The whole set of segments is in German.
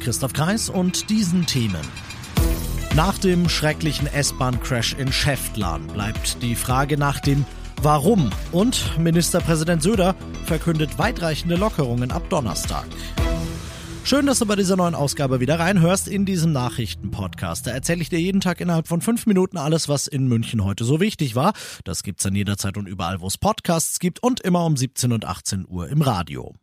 Christoph Kreis und diesen Themen. Nach dem schrecklichen S-Bahn-Crash in Schäftlarn bleibt die Frage nach dem Warum und Ministerpräsident Söder verkündet weitreichende Lockerungen ab Donnerstag. Schön, dass du bei dieser neuen Ausgabe wieder reinhörst in diesem Nachrichtenpodcast. Da erzähle ich dir jeden Tag innerhalb von fünf Minuten alles, was in München heute so wichtig war. Das gibt's dann jederzeit und überall, wo es Podcasts gibt und immer um 17 und 18 Uhr im Radio.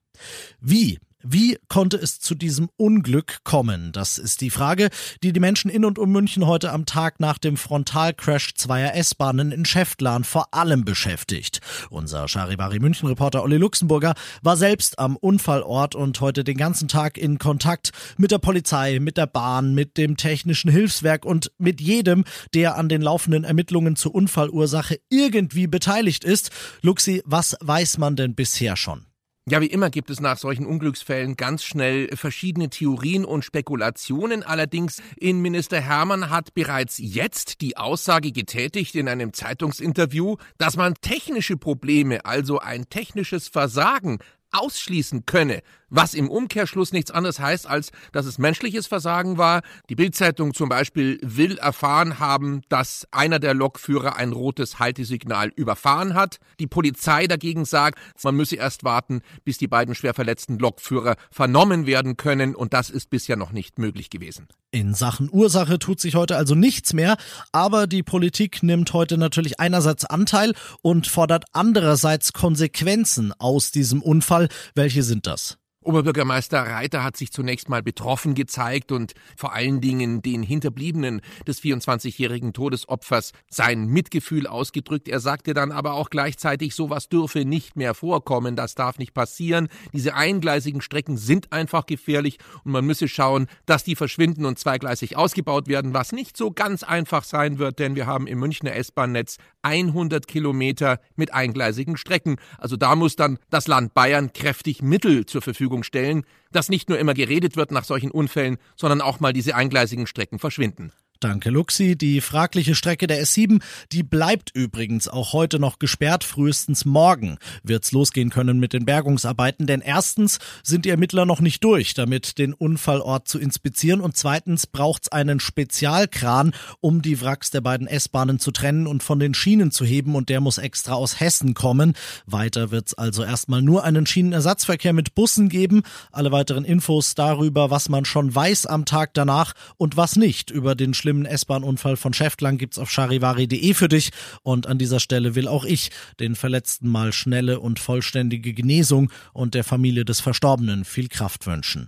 Wie wie konnte es zu diesem Unglück kommen? Das ist die Frage, die die Menschen in und um München heute am Tag nach dem Frontalcrash zweier S-Bahnen in Schäftlarn vor allem beschäftigt. Unser Charivari München Reporter Olli Luxemburger war selbst am Unfallort und heute den ganzen Tag in Kontakt mit der Polizei, mit der Bahn, mit dem technischen Hilfswerk und mit jedem, der an den laufenden Ermittlungen zur Unfallursache irgendwie beteiligt ist. Luxi, was weiß man denn bisher schon? Ja, wie immer gibt es nach solchen Unglücksfällen ganz schnell verschiedene Theorien und Spekulationen. Allerdings Innenminister Hermann hat bereits jetzt die Aussage getätigt in einem Zeitungsinterview, dass man technische Probleme, also ein technisches Versagen ausschließen könne, was im Umkehrschluss nichts anderes heißt, als dass es menschliches Versagen war. Die Bildzeitung zum Beispiel will erfahren haben, dass einer der Lokführer ein rotes Haltesignal überfahren hat. Die Polizei dagegen sagt, man müsse erst warten, bis die beiden schwer verletzten Lokführer vernommen werden können und das ist bisher noch nicht möglich gewesen. In Sachen Ursache tut sich heute also nichts mehr, aber die Politik nimmt heute natürlich einerseits Anteil und fordert andererseits Konsequenzen aus diesem Unfall. Welche sind das? Oberbürgermeister Reiter hat sich zunächst mal betroffen gezeigt und vor allen Dingen den Hinterbliebenen des 24-jährigen Todesopfers sein Mitgefühl ausgedrückt. Er sagte dann aber auch gleichzeitig, sowas dürfe nicht mehr vorkommen, das darf nicht passieren. Diese eingleisigen Strecken sind einfach gefährlich und man müsse schauen, dass die verschwinden und zweigleisig ausgebaut werden, was nicht so ganz einfach sein wird, denn wir haben im Münchner S-Bahn-Netz 100 Kilometer mit eingleisigen Strecken. Also da muss dann das Land Bayern kräftig Mittel zur Verfügung Verfügung stellen, dass nicht nur immer geredet wird nach solchen Unfällen, sondern auch mal diese eingleisigen Strecken verschwinden. Danke, Luxi. Die fragliche Strecke der S7, die bleibt übrigens auch heute noch gesperrt. Frühestens morgen wird's losgehen können mit den Bergungsarbeiten, denn erstens sind die Ermittler noch nicht durch, damit den Unfallort zu inspizieren und zweitens braucht's einen Spezialkran, um die Wracks der beiden S-Bahnen zu trennen und von den Schienen zu heben und der muss extra aus Hessen kommen. Weiter wird's also erstmal nur einen Schienenersatzverkehr mit Bussen geben. Alle weiteren Infos darüber, was man schon weiß am Tag danach und was nicht über den schlimmen S-Bahn-Unfall von Schäftlang gibt's auf charivari.de für dich. Und an dieser Stelle will auch ich den Verletzten mal schnelle und vollständige Genesung und der Familie des Verstorbenen viel Kraft wünschen.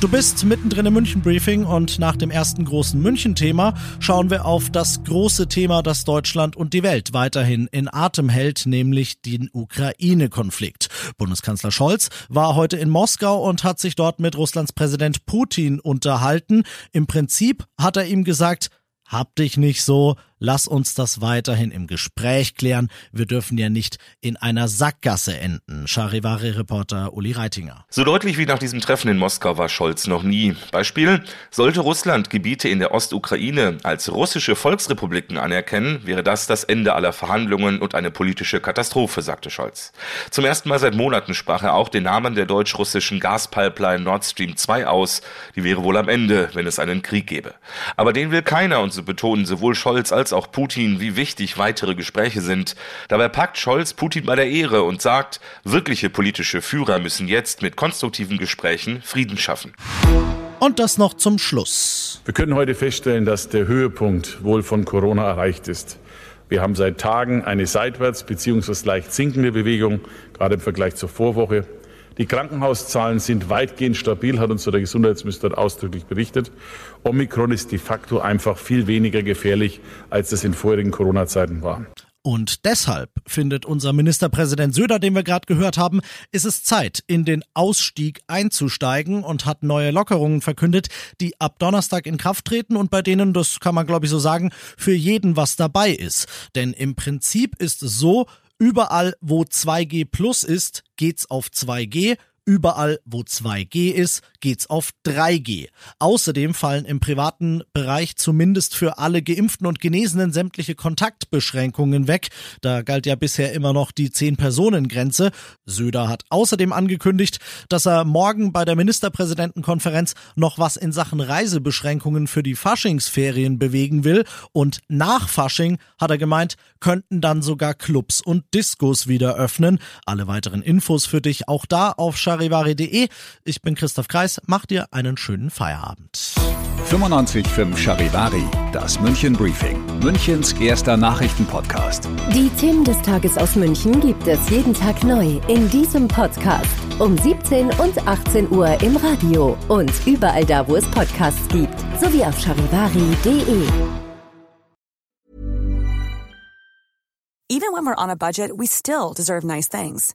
Du bist mittendrin im München-Briefing und nach dem ersten großen München-Thema schauen wir auf das große Thema, das Deutschland und die Welt weiterhin in Atem hält, nämlich den Ukraine-Konflikt. Bundeskanzler Scholz war heute in Moskau und hat sich dort mit Russlands Präsident Putin unterhalten. Im Prinzip hat er ihm gesagt, hab dich nicht so, Lass uns das weiterhin im Gespräch klären. Wir dürfen ja nicht in einer Sackgasse enden. Charivari-Reporter Uli Reitinger. So deutlich wie nach diesem Treffen in Moskau war Scholz noch nie. Beispiel, sollte Russland Gebiete in der Ostukraine als russische Volksrepubliken anerkennen, wäre das das Ende aller Verhandlungen und eine politische Katastrophe, sagte Scholz. Zum ersten Mal seit Monaten sprach er auch den Namen der deutsch-russischen Gaspipeline Nord Stream 2 aus. Die wäre wohl am Ende, wenn es einen Krieg gäbe. Aber den will keiner und so betonen sowohl Scholz als auch Putin, wie wichtig weitere Gespräche sind. Dabei packt Scholz Putin bei der Ehre und sagt, wirkliche politische Führer müssen jetzt mit konstruktiven Gesprächen Frieden schaffen. Und das noch zum Schluss. Wir können heute feststellen, dass der Höhepunkt wohl von Corona erreicht ist. Wir haben seit Tagen eine seitwärts bzw. leicht sinkende Bewegung, gerade im Vergleich zur Vorwoche. Die Krankenhauszahlen sind weitgehend stabil, hat uns der Gesundheitsminister ausdrücklich berichtet. Omikron ist de facto einfach viel weniger gefährlich, als es in vorherigen Corona-Zeiten war. Und deshalb findet unser Ministerpräsident Söder, den wir gerade gehört haben, ist es Zeit, in den Ausstieg einzusteigen und hat neue Lockerungen verkündet, die ab Donnerstag in Kraft treten und bei denen, das kann man glaube ich so sagen, für jeden was dabei ist. Denn im Prinzip ist es so, überall wo 2G plus ist, geht's auf 2G Überall, wo 2G ist, geht's auf 3G. Außerdem fallen im privaten Bereich zumindest für alle Geimpften und Genesenen sämtliche Kontaktbeschränkungen weg. Da galt ja bisher immer noch die 10-Personen-Grenze. Söder hat außerdem angekündigt, dass er morgen bei der Ministerpräsidentenkonferenz noch was in Sachen Reisebeschränkungen für die Faschingsferien bewegen will. Und nach Fasching, hat er gemeint, könnten dann sogar Clubs und Diskos wieder öffnen. Alle weiteren Infos für dich auch da auf charivari.de. Ich bin Christoph Kreis. Mach dir einen schönen Feierabend. 95.5 Charivari, das München Briefing, Münchens erster Nachrichtenpodcast. Die Themen des Tages aus München gibt es jeden Tag neu in diesem Podcast. Um 17 und 18 Uhr im Radio und überall da, wo es Podcasts gibt, sowie auf charivari.de. Even when we're on a budget, we still deserve nice things.